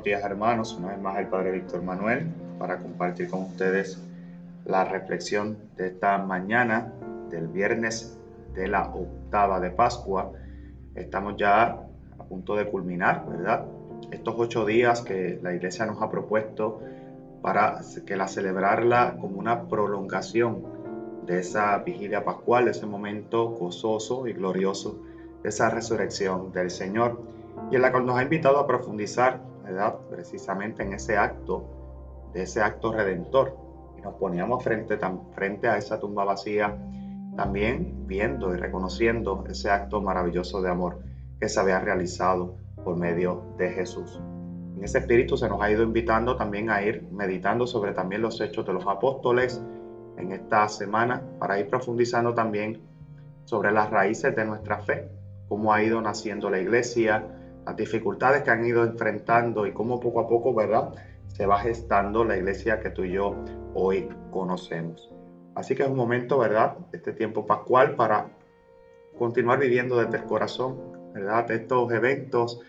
buenos días hermanos. Una vez más el Padre Víctor Manuel para compartir con ustedes la reflexión de esta mañana del viernes de la octava de Pascua. Estamos ya a punto de culminar, ¿verdad? Estos ocho días que la iglesia nos ha propuesto para que la celebrarla como una prolongación de esa vigilia pascual, ese momento gozoso y glorioso de esa resurrección del Señor y en la cual nos ha invitado a profundizar, Precisamente en ese acto, de ese acto redentor. Y nos poníamos frente, frente a esa tumba vacía, también viendo y reconociendo ese acto maravilloso de amor que se había realizado por medio de Jesús. En ese espíritu se nos ha ido invitando también a ir meditando sobre también los hechos de los apóstoles en esta semana para ir profundizando también sobre las raíces de nuestra fe, cómo ha ido naciendo la iglesia, las dificultades que han ido enfrentando y cómo poco a poco, ¿verdad? Se va gestando la iglesia que tú y yo hoy conocemos. Así que es un momento, ¿verdad? Este tiempo pascual para continuar viviendo desde el corazón, ¿verdad? Estos eventos,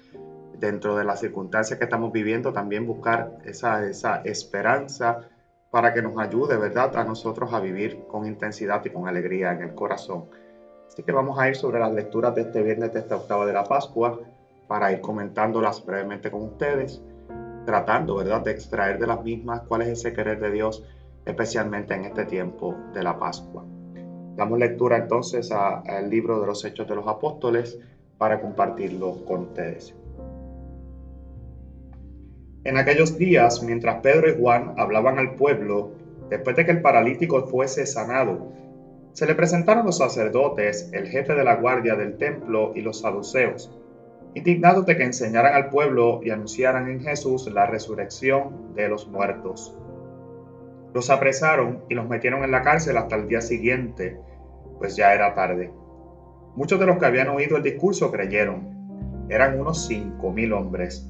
dentro de las circunstancias que estamos viviendo, también buscar esa, esa esperanza para que nos ayude, ¿verdad? A nosotros a vivir con intensidad y con alegría en el corazón. Así que vamos a ir sobre las lecturas de este viernes de esta octava de la Pascua para ir comentándolas brevemente con ustedes, tratando, ¿verdad?, de extraer de las mismas cuál es ese querer de Dios, especialmente en este tiempo de la Pascua. Damos lectura entonces al libro de los Hechos de los Apóstoles para compartirlo con ustedes. En aquellos días, mientras Pedro y Juan hablaban al pueblo, después de que el paralítico fuese sanado, se le presentaron los sacerdotes, el jefe de la guardia del templo y los saduceos indignados de que enseñaran al pueblo y anunciaran en Jesús la resurrección de los muertos. Los apresaron y los metieron en la cárcel hasta el día siguiente, pues ya era tarde. Muchos de los que habían oído el discurso creyeron. Eran unos cinco mil hombres.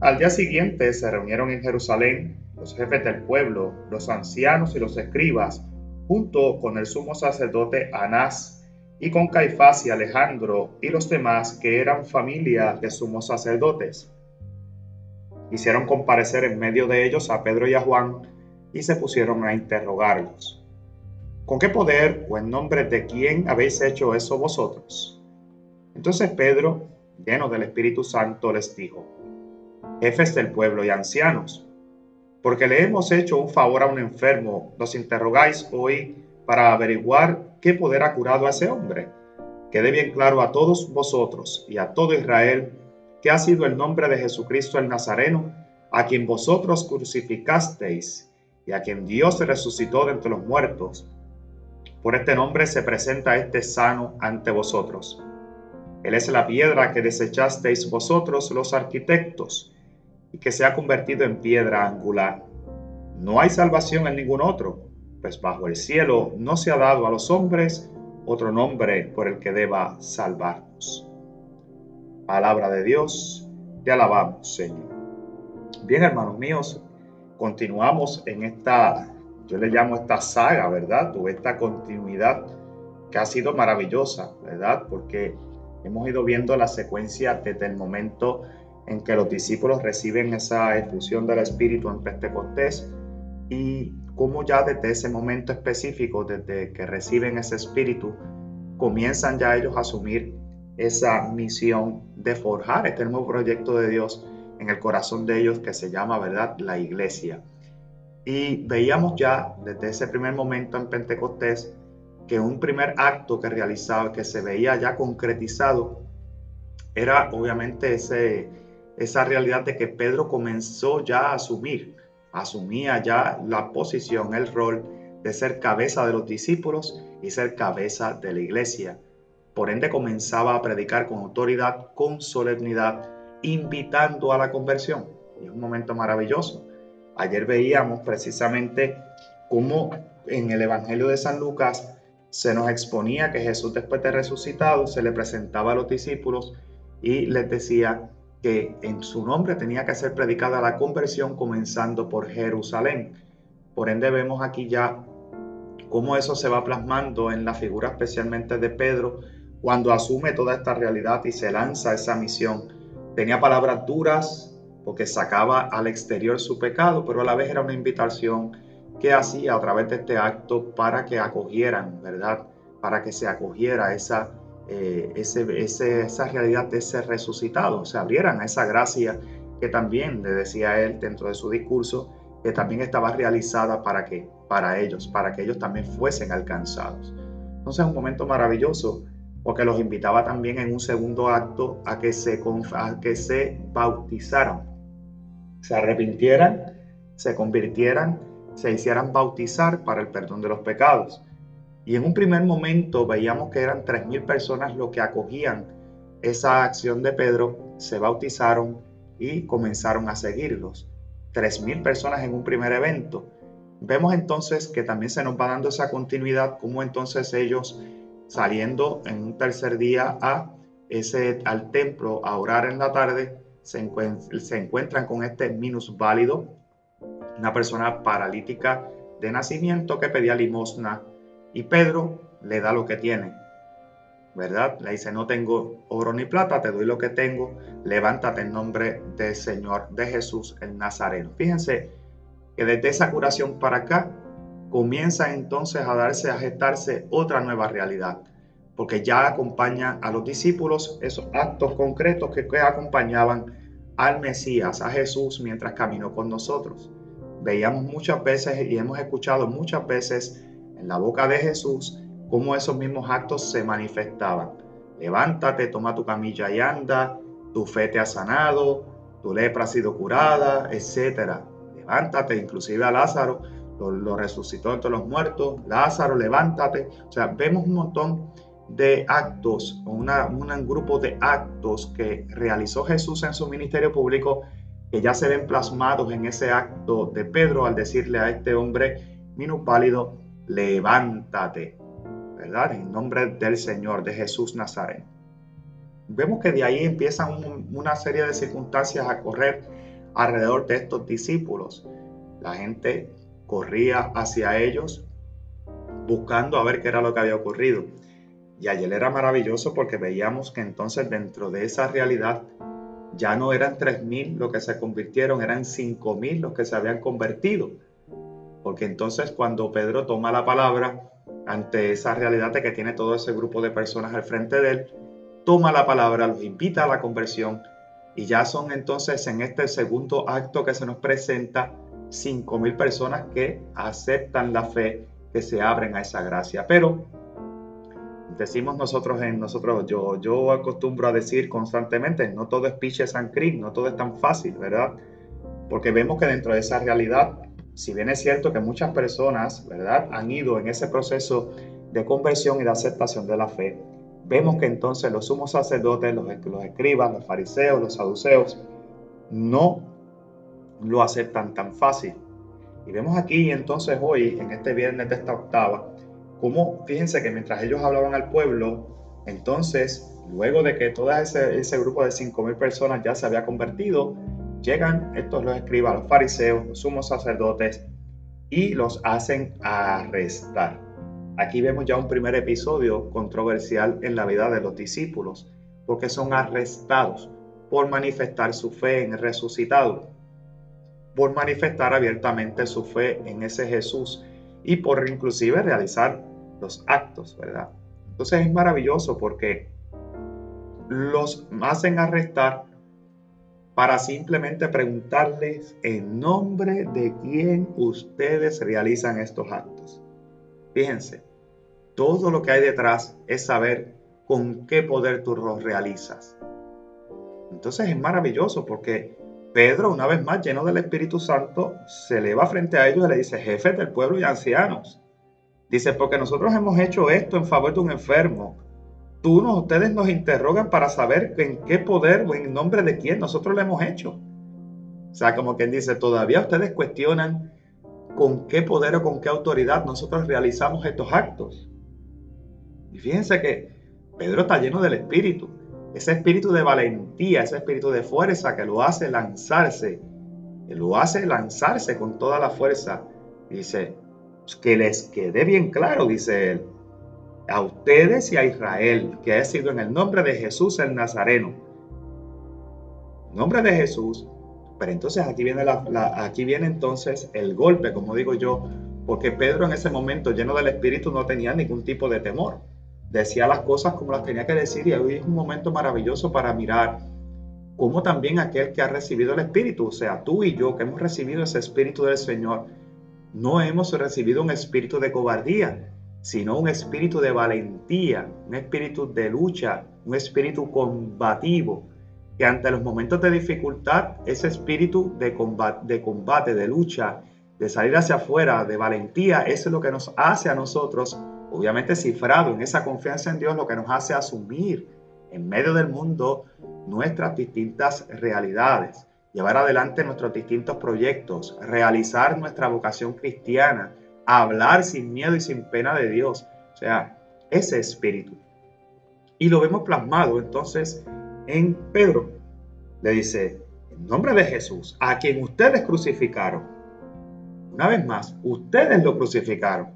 Al día siguiente se reunieron en Jerusalén los jefes del pueblo, los ancianos y los escribas, junto con el sumo sacerdote Anás y con Caifás y Alejandro y los demás que eran familia de sumos sacerdotes. Hicieron comparecer en medio de ellos a Pedro y a Juan y se pusieron a interrogarlos. ¿Con qué poder o en nombre de quién habéis hecho eso vosotros? Entonces Pedro, lleno del Espíritu Santo, les dijo, jefes del pueblo y ancianos, porque le hemos hecho un favor a un enfermo, los interrogáis hoy para averiguar qué poder ha curado a ese hombre. Quede bien claro a todos vosotros y a todo Israel que ha sido el nombre de Jesucristo el Nazareno, a quien vosotros crucificasteis y a quien Dios resucitó de entre los muertos. Por este nombre se presenta este sano ante vosotros. Él es la piedra que desechasteis vosotros los arquitectos y que se ha convertido en piedra angular. No hay salvación en ningún otro pues bajo el cielo no se ha dado a los hombres otro nombre por el que deba salvarnos. Palabra de Dios, te alabamos, Señor. Bien, hermanos míos, continuamos en esta, yo le llamo esta saga, ¿verdad? O esta continuidad que ha sido maravillosa, ¿verdad? Porque hemos ido viendo la secuencia desde el momento en que los discípulos reciben esa efusión del Espíritu en Pentecostés y cómo ya desde ese momento específico, desde que reciben ese espíritu, comienzan ya ellos a asumir esa misión de forjar este nuevo proyecto de Dios en el corazón de ellos que se llama, ¿verdad?, la iglesia. Y veíamos ya desde ese primer momento en Pentecostés que un primer acto que realizaba, que se veía ya concretizado, era obviamente ese, esa realidad de que Pedro comenzó ya a asumir asumía ya la posición, el rol de ser cabeza de los discípulos y ser cabeza de la iglesia. Por ende comenzaba a predicar con autoridad, con solemnidad, invitando a la conversión. Y es un momento maravilloso. Ayer veíamos precisamente cómo en el Evangelio de San Lucas se nos exponía que Jesús después de resucitado se le presentaba a los discípulos y les decía que en su nombre tenía que ser predicada la conversión comenzando por Jerusalén. Por ende vemos aquí ya cómo eso se va plasmando en la figura especialmente de Pedro cuando asume toda esta realidad y se lanza esa misión. Tenía palabras duras, porque sacaba al exterior su pecado, pero a la vez era una invitación que hacía a través de este acto para que acogieran, ¿verdad? Para que se acogiera esa, eh, esa realidad de ese resucitado, se abrieran a esa gracia que también le decía él dentro de su discurso, que también estaba realizada para que para ellos, para que ellos también fuesen alcanzados. Entonces es un momento maravilloso porque los invitaba también en un segundo acto a que se, a que se bautizaran, se arrepintieran, se convirtieran, se hicieran bautizar para el perdón de los pecados. Y en un primer momento veíamos que eran 3.000 personas los que acogían esa acción de Pedro, se bautizaron y comenzaron a seguirlos. 3.000 personas en un primer evento. Vemos entonces que también se nos va dando esa continuidad, como entonces ellos saliendo en un tercer día a ese, al templo a orar en la tarde, se, se encuentran con este minusválido, una persona paralítica de nacimiento que pedía limosna y Pedro le da lo que tiene, ¿verdad? Le dice, no tengo oro ni plata, te doy lo que tengo, levántate en nombre del Señor, de Jesús el Nazareno. Fíjense que desde esa curación para acá comienza entonces a darse, a gestarse otra nueva realidad, porque ya acompaña a los discípulos esos actos concretos que, que acompañaban al Mesías, a Jesús, mientras caminó con nosotros. Veíamos muchas veces y hemos escuchado muchas veces en la boca de Jesús cómo esos mismos actos se manifestaban. Levántate, toma tu camilla y anda, tu fe te ha sanado, tu lepra ha sido curada, etc. Levántate, inclusive a Lázaro lo, resucitó entre los muertos, Lázaro, levántate. O sea, vemos un montón de actos, una, un grupo de actos que realizó Jesús en su ministerio público que ya se ven plasmados en ese acto de Pedro al decirle a este hombre minusválido, levántate, ¿verdad? En nombre del Señor, de Jesús Nazareno. Vemos que de ahí empiezan una serie de circunstancias a correr alrededor de estos discípulos. La gente corría hacia ellos buscando a ver qué era lo que había ocurrido. Y ayer era maravilloso porque veíamos que entonces dentro de esa realidad ya no eran 3.000 los que se convirtieron, eran 5.000 los que se habían convertido. Porque entonces cuando Pedro toma la palabra ante esa realidad de que tiene todo ese grupo de personas al frente de él, toma la palabra, los invita a la conversión y ya son entonces en este segundo acto que se nos presenta 5.000 personas que aceptan la fe, que se abren a esa gracia. Pero decimos nosotros en nosotros, yo, yo acostumbro a decir constantemente, no todo es piches and cream, no todo es tan fácil, ¿verdad? Porque vemos que dentro de esa realidad, si bien es cierto que muchas personas, ¿verdad?, han ido en ese proceso de conversión y de aceptación de la fe, vemos que entonces los sumos sacerdotes, los, los escribas, los fariseos, los saduceos, no lo aceptan tan fácil. Y vemos aquí entonces hoy, en este viernes de esta octava, cómo, fíjense que mientras ellos hablaban al pueblo, entonces, luego de que todo ese, ese grupo de 5.000 personas ya se había convertido, llegan estos los escribas, los fariseos, los sumos sacerdotes, y los hacen arrestar. Aquí vemos ya un primer episodio controversial en la vida de los discípulos, porque son arrestados por manifestar su fe en el resucitado por manifestar abiertamente su fe en ese Jesús y por inclusive realizar los actos, ¿verdad? Entonces es maravilloso porque los hacen arrestar para simplemente preguntarles en nombre de quién ustedes realizan estos actos. Fíjense, todo lo que hay detrás es saber con qué poder tú los realizas. Entonces es maravilloso porque Pedro, una vez más lleno del Espíritu Santo, se eleva frente a ellos y le dice, jefes del pueblo y ancianos. Dice, porque nosotros hemos hecho esto en favor de un enfermo. Tú, no, ustedes nos interrogan para saber en qué poder o en nombre de quién nosotros lo hemos hecho. O sea, como quien dice, todavía ustedes cuestionan con qué poder o con qué autoridad nosotros realizamos estos actos. Y fíjense que Pedro está lleno del Espíritu ese espíritu de valentía, ese espíritu de fuerza que lo hace lanzarse, que lo hace lanzarse con toda la fuerza. Dice, que les quede bien claro, dice él, a ustedes y a Israel, que ha sido en el nombre de Jesús el Nazareno. En nombre de Jesús, Pero entonces aquí viene, aquí viene entonces el golpe, como digo yo, porque Pedro en ese momento lleno del Espíritu no tenía ningún tipo de temor. Decía las cosas como las tenía que decir y hoy es un momento maravilloso para mirar cómo también aquel que ha recibido el Espíritu, o sea, tú y yo que hemos recibido ese Espíritu del Señor, no hemos recibido un espíritu de cobardía, sino un espíritu de valentía, un espíritu de lucha, un espíritu combativo, que ante los momentos de dificultad, ese espíritu de combate, de, combate, de lucha, de salir hacia afuera, de valentía, eso es lo que nos hace a nosotros, obviamente cifrado en esa confianza en Dios, lo que nos hace asumir en medio del mundo nuestras distintas realidades, llevar adelante nuestros distintos proyectos, realizar nuestra vocación cristiana, hablar sin miedo y sin pena de Dios. O sea, ese espíritu. Y lo vemos plasmado entonces en Pedro. Le dice, en nombre de Jesús, a quien ustedes crucificaron. Una vez más, ustedes lo crucificaron.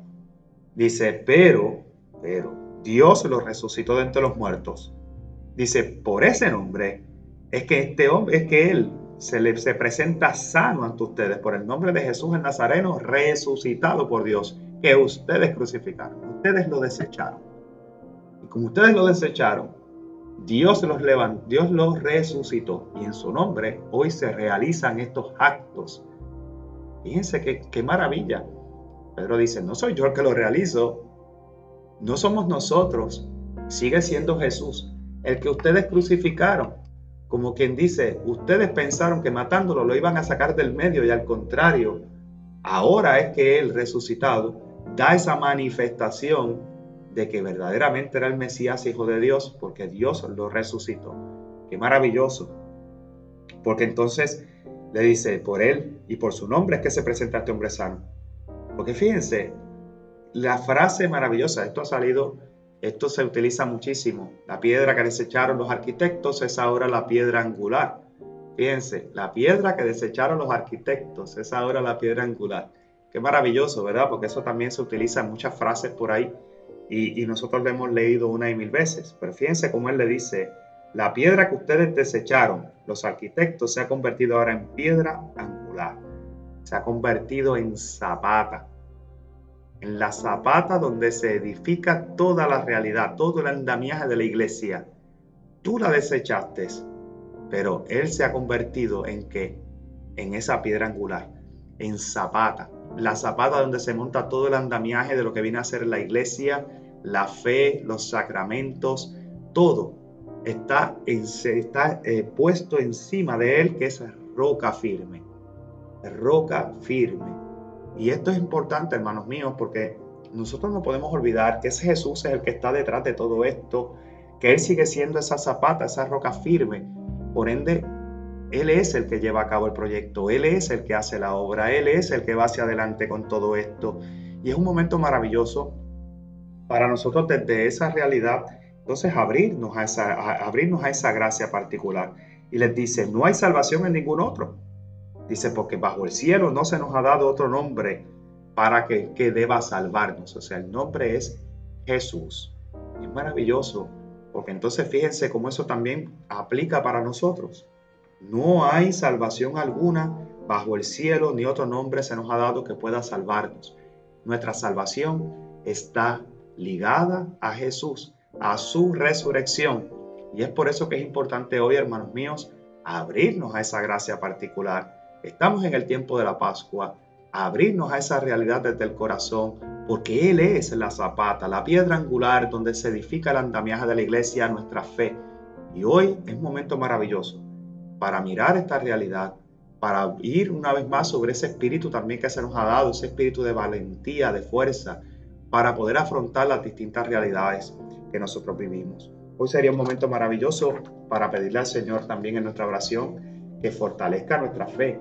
Dice, pero, pero, Dios lo resucitó de entre los muertos. Dice, por ese nombre es que este hombre, es que él se le se presenta sano ante ustedes por el nombre de Jesús el Nazareno, resucitado por Dios, que ustedes crucificaron, ustedes lo desecharon. Y como ustedes lo desecharon, Dios los levantó, Dios los resucitó y en su nombre hoy se realizan estos actos. Fíjense qué, qué maravilla. Pedro dice, no soy yo el que lo realizo, no somos nosotros, sigue siendo Jesús, el que ustedes crucificaron. Como quien dice, ustedes pensaron que matándolo lo iban a sacar del medio y al contrario, ahora es que Él resucitado da esa manifestación de que verdaderamente era el Mesías, hijo de Dios, porque Dios lo resucitó. Qué maravilloso. Porque entonces le dice, por Él y por su nombre es que se presenta este hombre sano. Porque fíjense, la frase maravillosa, esto ha salido esto se utiliza muchísimo. La piedra que desecharon los arquitectos es ahora la piedra angular. Fíjense, la piedra que desecharon los arquitectos es ahora la piedra angular. Qué maravilloso, ¿verdad? Porque eso también se utiliza en muchas frases por ahí y, nosotros lo hemos leído una y mil veces. Pero fíjense cómo él le dice, la piedra que ustedes desecharon, los arquitectos, se ha convertido ahora en piedra angular. Se ha convertido en zapata en la zapata donde se edifica toda la realidad, todo el andamiaje de la iglesia. Tú la desechaste, pero Él se ha convertido en qué? En esa piedra angular, en zapata. La zapata donde se monta todo el andamiaje de lo que viene a ser la iglesia, la fe, los sacramentos, todo está, está eh, puesto encima de Él, que es roca firme. Roca firme. Y esto es importante, hermanos míos, porque nosotros no podemos olvidar que ese Jesús es el que está detrás de todo esto, que Él sigue siendo esa zapata, esa roca firme. Por ende, Él es el que lleva a cabo el proyecto, Él es el que hace la obra, Él es el que va hacia adelante con todo esto. Y es un momento maravilloso para nosotros desde esa realidad, entonces abrirnos a esa, abrirnos a esa gracia particular. Y les dice, no hay salvación en ningún otro Dice, porque bajo el cielo no se nos ha dado otro nombre para que, que deba salvarnos. O sea, el nombre es Jesús. es maravilloso, porque entonces fíjense cómo eso también aplica para nosotros. No hay salvación alguna bajo el cielo, ni otro nombre se nos ha dado que pueda salvarnos. Nuestra salvación está ligada a Jesús, a su resurrección. Y es por eso que es importante hoy, hermanos míos, abrirnos a esa gracia particular Estamos en el tiempo de la Pascua, abrirnos a esa realidad desde el corazón, porque Él es la zapata, la piedra angular donde se edifica el andamiaje de la iglesia, nuestra fe. Y hoy es un momento maravilloso para mirar esta realidad, para ir una vez más sobre ese espíritu también que se nos ha dado, ese espíritu de valentía, de fuerza, para poder afrontar las distintas realidades que nosotros vivimos. Hoy sería un momento maravilloso para pedirle al Señor también en nuestra oración que fortalezca nuestra fe,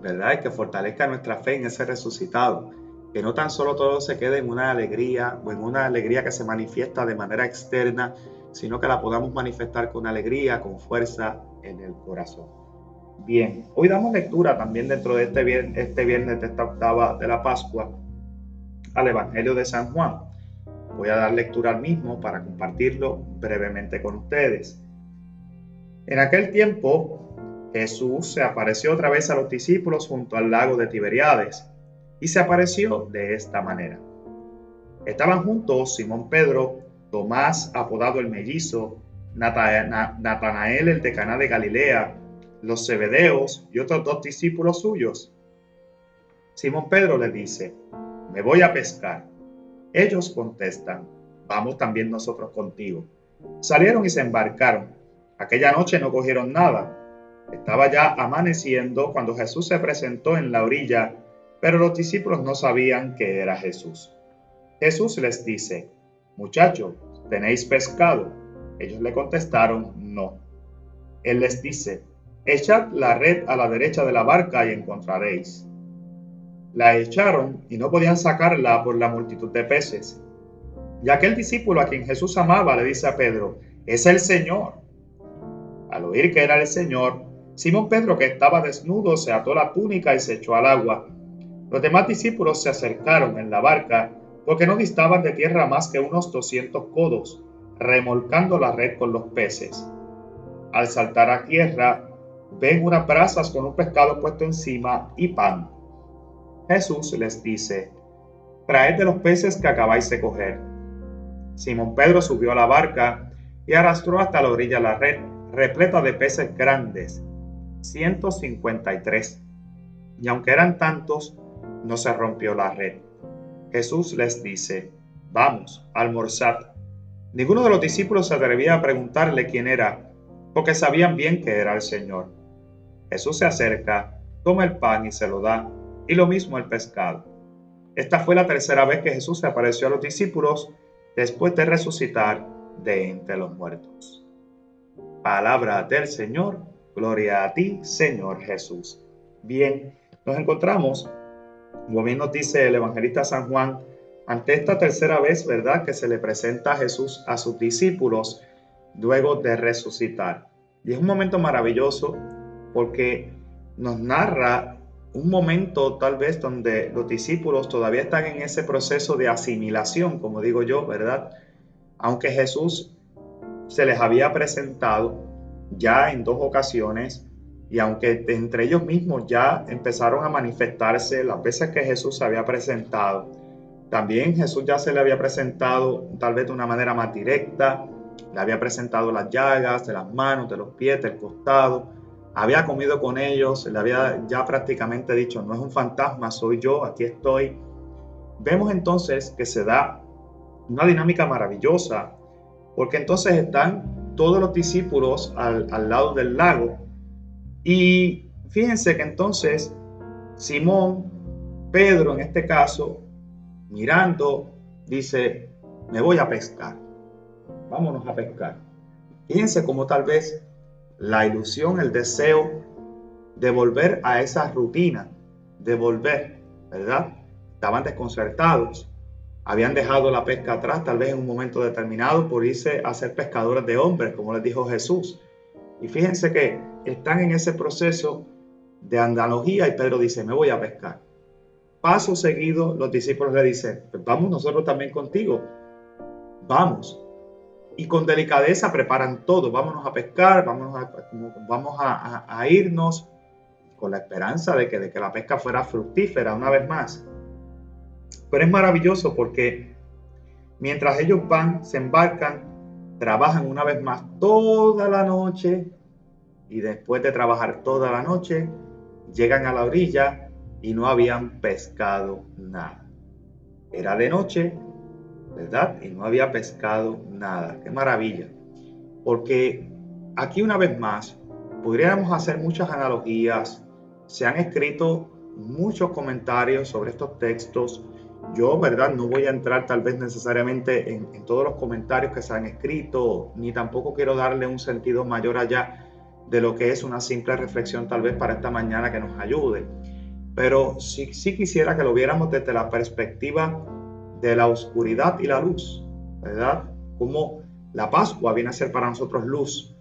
¿verdad? Que fortalezca nuestra fe en ese resucitado. Que no tan solo todo se quede en una alegría o en una alegría que se manifiesta de manera externa, sino que la podamos manifestar con alegría, con fuerza en el corazón. Bien, hoy damos lectura también dentro de este viernes, este viernes de esta octava de la Pascua al Evangelio de San Juan. Voy a dar lectura al mismo para compartirlo brevemente con ustedes. En aquel tiempo Jesús se apareció otra vez a los discípulos junto al lago de Tiberiades y se apareció de esta manera. Estaban juntos Simón Pedro, Tomás apodado el mellizo, Natanael el de Caná de Galilea, los Zebedeos y otros dos discípulos suyos. Simón Pedro le dice, me voy a pescar. Ellos contestan, vamos también nosotros contigo. Salieron y se embarcaron. Aquella noche no cogieron nada. Estaba ya amaneciendo cuando Jesús se presentó en la orilla, pero los discípulos no sabían que era Jesús. Jesús les dice, muchachos, ¿tenéis pescado? Ellos le contestaron, no. Él les dice, echad la red a la derecha de la barca y encontraréis. La echaron y no podían sacarla por la multitud de peces. Y aquel discípulo a quien Jesús amaba le dice a Pedro, es el Señor. Al oír que era el Señor, Simón Pedro, que estaba desnudo, se ató la túnica y se echó al agua. Los demás discípulos se acercaron en la barca porque no distaban de tierra más que unos doscientos codos, remolcando la red con los peces. Al saltar a tierra, ven unas brasas con un pescado puesto encima y pan. Jesús les dice, traed de los peces que acabáis de coger. Simón Pedro subió a la barca y arrastró hasta la orilla la red, repleta de peces grandes, 153. Y aunque eran tantos, no se rompió la red. Jesús les dice, vamos, almorzad. Ninguno de los discípulos se atrevía a preguntarle quién era, porque sabían bien que era el Señor. Jesús se acerca, toma el pan y se lo da, y lo mismo el pescado. Esta fue la tercera vez que Jesús se apareció a los discípulos después de resucitar de entre los muertos. Palabra del Señor, gloria a ti, Señor Jesús. Bien, nos encontramos, como bien nos dice el evangelista San Juan, ante esta tercera vez, ¿verdad?, que se le presenta Jesús a sus discípulos luego de resucitar. Y es un momento maravilloso porque nos narra un momento tal vez donde los discípulos todavía están en ese proceso de asimilación, como digo yo, ¿verdad? Aunque Jesús se les había presentado ya en dos ocasiones y aunque entre ellos mismos ya empezaron a manifestarse las veces que Jesús se había presentado, también Jesús ya se le había presentado tal vez de una manera más directa, le había presentado las llagas de las manos, de los pies, del costado, había comido con ellos, le había ya prácticamente dicho, no es un fantasma, soy yo, aquí estoy. Vemos entonces que se da una dinámica maravillosa, porque entonces están todos los discípulos al, al lado del lago y fíjense que entonces Simón, Pedro en este caso, mirando, dice, me voy a pescar, vámonos a pescar. Fíjense cómo tal vez la ilusión, el deseo de volver a esa rutina, de volver, ¿verdad? Estaban desconcertados, habían dejado la pesca atrás, tal vez en un momento determinado, por irse a ser pescadores de hombres, como les dijo Jesús. Y fíjense que están en ese proceso de analogía y Pedro dice, me voy a pescar. Paso seguido, los discípulos le dicen, pues vamos nosotros también contigo, vamos y con delicadeza preparan todo. Vámonos a pescar, vamos a, a, irnos con la esperanza de que, de que la pesca fuera fructífera una vez más. Pero es maravilloso porque mientras ellos van, se embarcan, trabajan una vez más toda la noche y después de trabajar toda la noche, llegan a la orilla y no habían pescado nada. Era de noche ¿verdad? Y no había pescado nada. Qué maravilla. Porque aquí una vez más, podríamos hacer muchas analogías. Se han escrito muchos comentarios sobre estos textos. Yo, ¿verdad? No voy a entrar tal vez necesariamente en, todos los comentarios que se han escrito, ni tampoco quiero darle un sentido mayor allá de lo que es una simple reflexión tal vez para esta mañana que nos ayude. Pero sí quisiera que lo viéramos desde la perspectiva de la oscuridad y la luz, ¿verdad? Como la Pascua viene a ser para nosotros luz.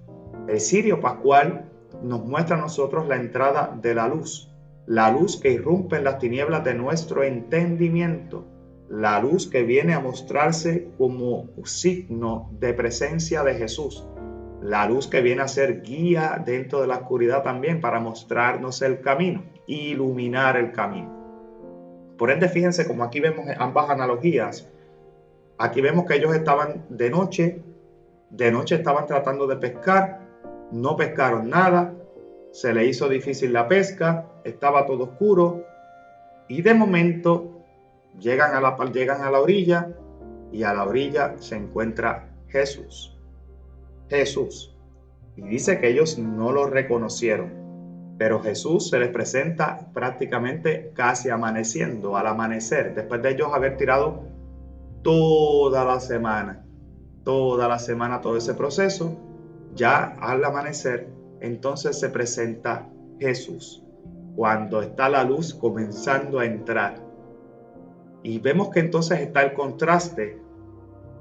El cirio pascual nos muestra a nosotros la entrada de la luz, la luz que irrumpe en las tinieblas de nuestro entendimiento, la luz que viene a mostrarse como signo de presencia de Jesús, la luz que viene a ser guía dentro de la oscuridad también para mostrarnos el camino, iluminar el camino. Por ende, fíjense como aquí vemos ambas analogías. Aquí vemos que ellos estaban de noche, de noche estaban tratando de pescar, no pescaron nada, se le hizo difícil la pesca, estaba todo oscuro y de momento llegan a la, llegan a la orilla y a la orilla se encuentra Jesús. Jesús. Y dice que ellos no lo reconocieron, pero Jesús se les presenta prácticamente casi amaneciendo, al amanecer, después de ellos haber tirado toda la semana, toda la semana, todo ese proceso, ya al amanecer, entonces se presenta Jesús, cuando está la luz comenzando a entrar. Y vemos que entonces está el contraste,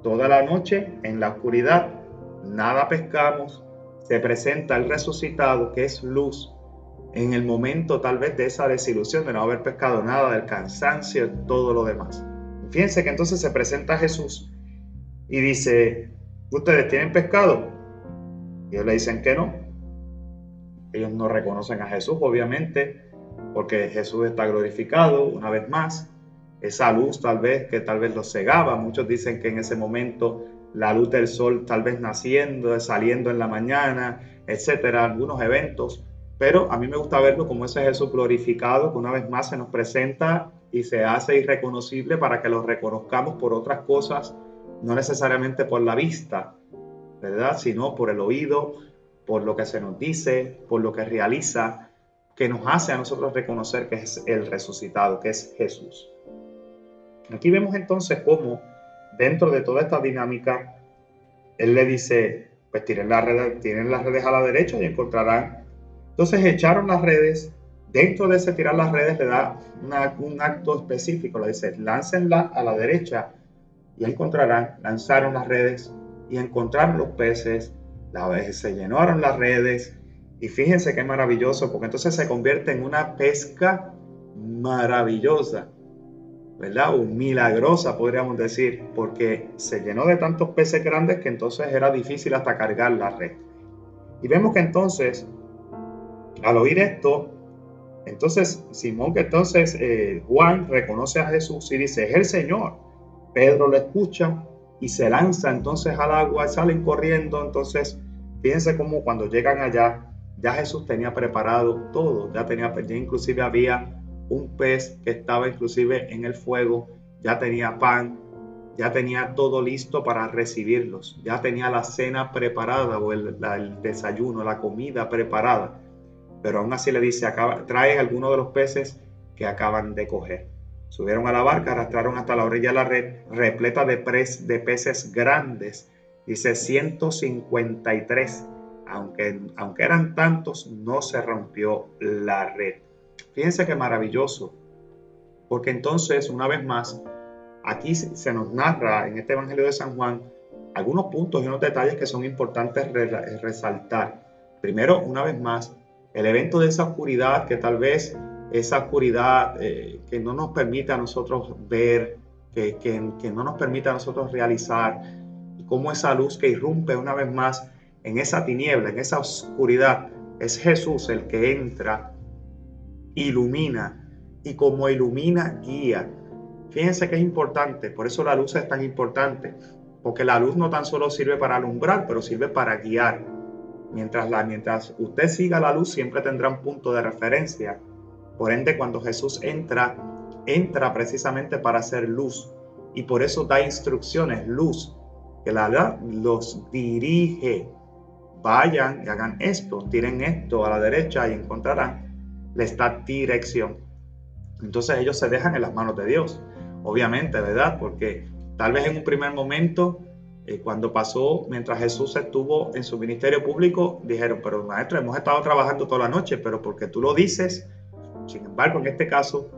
toda la noche en la oscuridad, nada pescamos, se presenta el resucitado que es luz en el momento tal vez de esa desilusión de no haber pescado nada, del cansancio, todo lo demás. Fíjense que entonces se presenta Jesús y dice, ¿ustedes tienen pescado? Y ellos le dicen que no. Ellos no reconocen a Jesús, obviamente, porque Jesús está glorificado una vez más. Esa luz tal vez que tal vez los cegaba. Muchos dicen que en ese momento la luz del sol tal vez naciendo, saliendo en la mañana, etcétera, algunos eventos. Pero a mí me gusta verlo como ese Jesús glorificado que una vez más se nos presenta y se hace irreconocible para que lo reconozcamos por otras cosas, no necesariamente por la vista, ¿verdad? Sino por el oído, por lo que se nos dice, por lo que realiza, que nos hace a nosotros reconocer que es el resucitado, que es Jesús. Aquí vemos entonces cómo dentro de toda esta dinámica, él le dice, pues tienen las redes, tienen las redes a la derecha y encontrarán. Entonces echaron las redes, dentro de ese tirar las redes le da un acto específico, le dice, láncenla a la derecha y encontrarán, lanzaron las redes y encontraron los peces, la vez se llenaron las redes y fíjense qué maravilloso, porque entonces se convierte en una pesca maravillosa. ¿verdad? O milagrosa, podríamos decir, porque se llenó de tantos peces grandes que entonces era difícil hasta cargar la red. Y vemos que entonces, al oír esto, entonces Simón, que entonces eh, Juan reconoce a Jesús y dice, es el Señor. Pedro lo escucha y se lanza entonces al agua, salen corriendo, entonces fíjense cómo cuando llegan allá, ya Jesús tenía preparado todo, ya tenía, ya inclusive había un pez que estaba inclusive en el fuego, ya tenía pan, ya tenía todo listo para recibirlos, ya tenía la cena preparada o el, desayuno, la comida preparada. Pero aún así le dice, trae alguno de los peces que acaban de coger. Subieron a la barca, arrastraron hasta la orilla de la red, repleta de, de peces grandes. Dice 153. Aunque, aunque eran tantos, no se rompió la red. Fíjense qué maravilloso, porque entonces, una vez más, aquí se nos narra en este Evangelio de San Juan algunos puntos y unos detalles que son importantes resaltar. Primero, una vez más, el evento de esa oscuridad, que tal vez esa oscuridad eh, que no nos permite a nosotros ver, que, que no nos permite a nosotros realizar, y cómo esa luz que irrumpe una vez más en esa tiniebla, en esa oscuridad, es Jesús el que entra ilumina y como ilumina, guía. Fíjense que es importante, por eso la luz es tan importante, porque la luz no tan solo sirve para alumbrar, pero sirve para guiar. Mientras, la, mientras usted siga la luz, siempre tendrá un punto de referencia. Por ende, cuando Jesús entra, entra precisamente para hacer luz. Y por eso da instrucciones, luz, que la los dirige. Vayan y hagan esto, tiren esto a la derecha y encontrarán les da dirección. Entonces ellos se dejan en las manos de Dios, obviamente, ¿verdad? Porque tal vez en un primer momento, eh, cuando pasó, mientras Jesús estuvo en su ministerio público, dijeron, pero maestro, hemos estado trabajando toda la noche, pero porque tú lo dices, sin embargo, en este caso,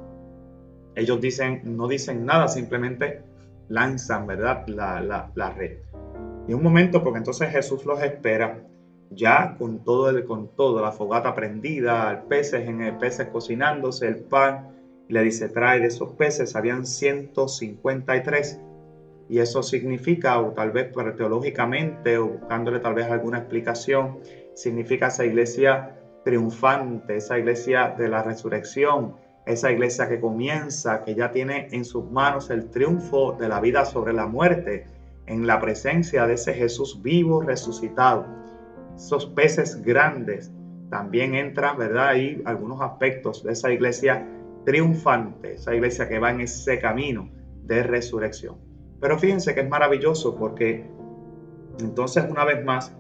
ellos dicen, no dicen nada, simplemente lanzan, ¿verdad? La, la, la red. Y un momento, porque entonces Jesús los espera ya con todo, el, con todo, la fogata prendida, peces en el peces cocinándose, el pan, le dice, trae de esos peces, habían 153. y eso significa, o tal vez teológicamente, o buscándole tal vez alguna explicación, significa esa iglesia triunfante, esa iglesia de la resurrección, esa iglesia que comienza, que ya tiene en sus manos el triunfo de la vida sobre la muerte, en la presencia de ese Jesús vivo, resucitado. Esos peces grandes también entran, ¿verdad? Ahí algunos aspectos de esa iglesia triunfante, esa iglesia que va en ese camino de resurrección. Pero fíjense que es maravilloso porque entonces una vez más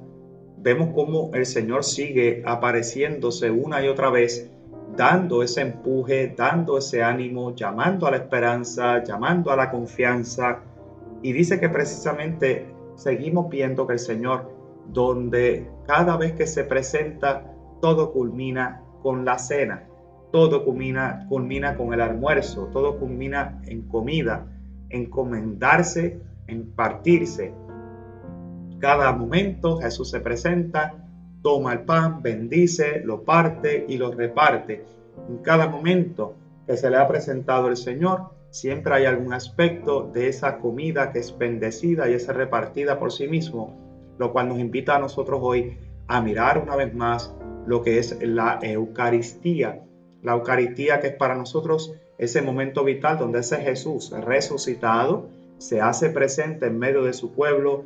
vemos cómo el Señor sigue apareciéndose una y otra vez, dando ese empuje, dando ese ánimo, llamando a la esperanza, llamando a la confianza. Y dice que precisamente seguimos viendo que el Señor, donde cada vez que se presenta, todo culmina con la cena, todo culmina, culmina con el almuerzo, todo culmina en comida, encomendarse, en partirse. Cada momento Jesús se presenta, toma el pan, bendice, lo parte y lo reparte. En cada momento que se le ha presentado el Señor, siempre hay algún aspecto de esa comida que es bendecida y es repartida por sí mismo, lo cual nos invita a nosotros hoy a mirar una vez más lo que es la Eucaristía. La Eucaristía que es para nosotros ese momento vital donde ese Jesús resucitado se hace presente en medio de su pueblo,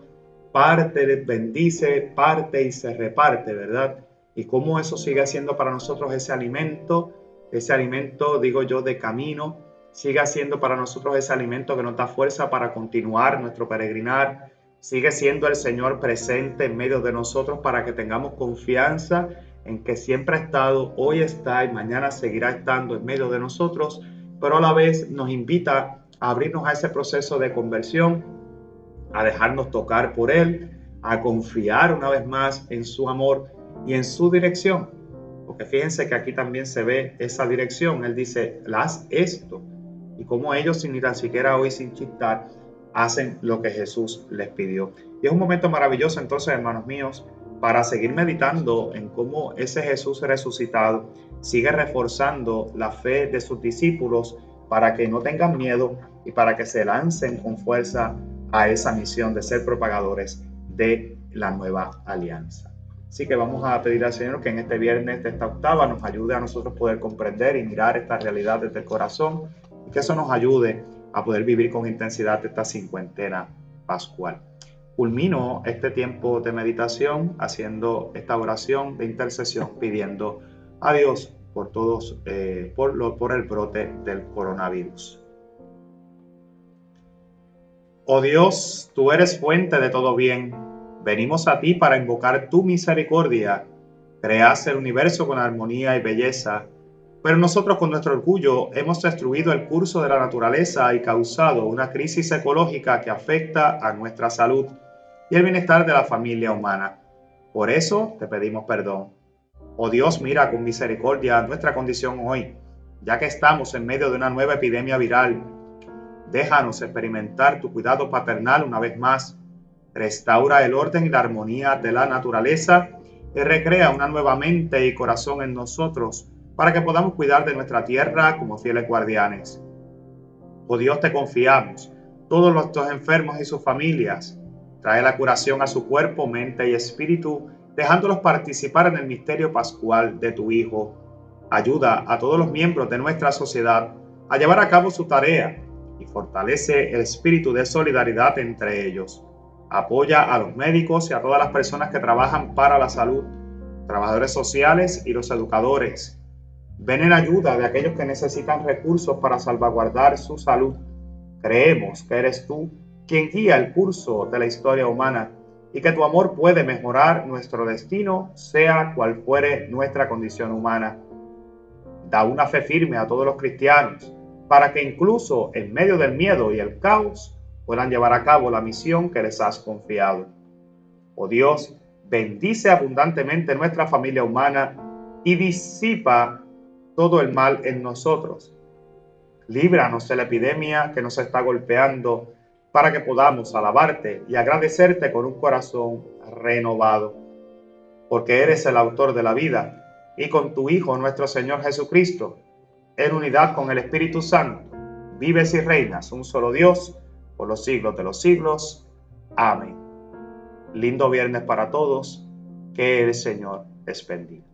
parte, bendice, parte y se reparte, ¿verdad? Y cómo eso sigue siendo para nosotros ese alimento, ese alimento, digo yo, de camino, sigue siendo para nosotros ese alimento que nos da fuerza para continuar nuestro peregrinar, sigue siendo el Señor presente en medio de nosotros para que tengamos confianza en que siempre ha estado, hoy está y mañana seguirá estando en medio de nosotros, pero a la vez nos invita a abrirnos a ese proceso de conversión, a dejarnos tocar por Él, a confiar una vez más en su amor y en su dirección. Porque fíjense que aquí también se ve esa dirección. Él dice, haz esto. Y como ellos sin ni tan siquiera hoy sin chistar, hacen lo que Jesús les pidió. Y es un momento maravilloso entonces, hermanos míos, para seguir meditando en cómo ese Jesús resucitado sigue reforzando la fe de sus discípulos para que no tengan miedo y para que se lancen con fuerza a esa misión de ser propagadores de la nueva alianza. Así que vamos a pedir al Señor que en este viernes de esta octava nos ayude a nosotros poder comprender y mirar esta realidad desde el corazón que eso nos ayude a poder vivir con intensidad esta cincuentena pascual. Culmino este tiempo de meditación haciendo esta oración de intercesión pidiendo a Dios por todos, eh, por, lo, por el brote del coronavirus. Oh Dios, tú eres fuente de todo bien. Venimos a ti para invocar tu misericordia. Creas el universo con armonía y belleza, pero nosotros con nuestro orgullo hemos destruido el curso de la naturaleza y causado una crisis ecológica que afecta a nuestra salud y el bienestar de la familia humana. Por eso te pedimos perdón. Oh Dios, mira con misericordia nuestra condición hoy, ya que estamos en medio de una nueva epidemia viral. Déjanos experimentar tu cuidado paternal una vez más. Restaura el orden y la armonía de la naturaleza y recrea una nueva mente y corazón en nosotros para que podamos cuidar de nuestra tierra como fieles guardianes. Oh Dios, te confiamos, todos nuestros enfermos y sus familias, Trae la curación a su cuerpo, mente y espíritu, dejándolos participar en el misterio pascual de tu Hijo. Ayuda a todos los miembros de nuestra sociedad a llevar a cabo su tarea y fortalece el espíritu de solidaridad entre ellos. Apoya a los médicos y a todas las personas que trabajan para la salud, trabajadores sociales y los educadores. Ven en ayuda de aquellos que necesitan recursos para salvaguardar su salud. Creemos que eres tú quien guía el curso de la historia humana y que tu amor puede mejorar nuestro destino, sea cual fuere nuestra condición humana. Da una fe firme a todos los cristianos para que incluso en medio del miedo y el caos puedan llevar a cabo la misión que les has confiado. Oh Dios, bendice abundantemente nuestra familia humana y disipa todo el mal en nosotros. Líbranos de la epidemia que nos está golpeando para que podamos alabarte y agradecerte con un corazón renovado, porque eres el autor de la vida y con tu Hijo nuestro Señor Jesucristo, en unidad con el Espíritu Santo, vives y reinas un solo Dios por los siglos de los siglos. Amén. Lindo viernes para todos. Que el Señor les bendiga.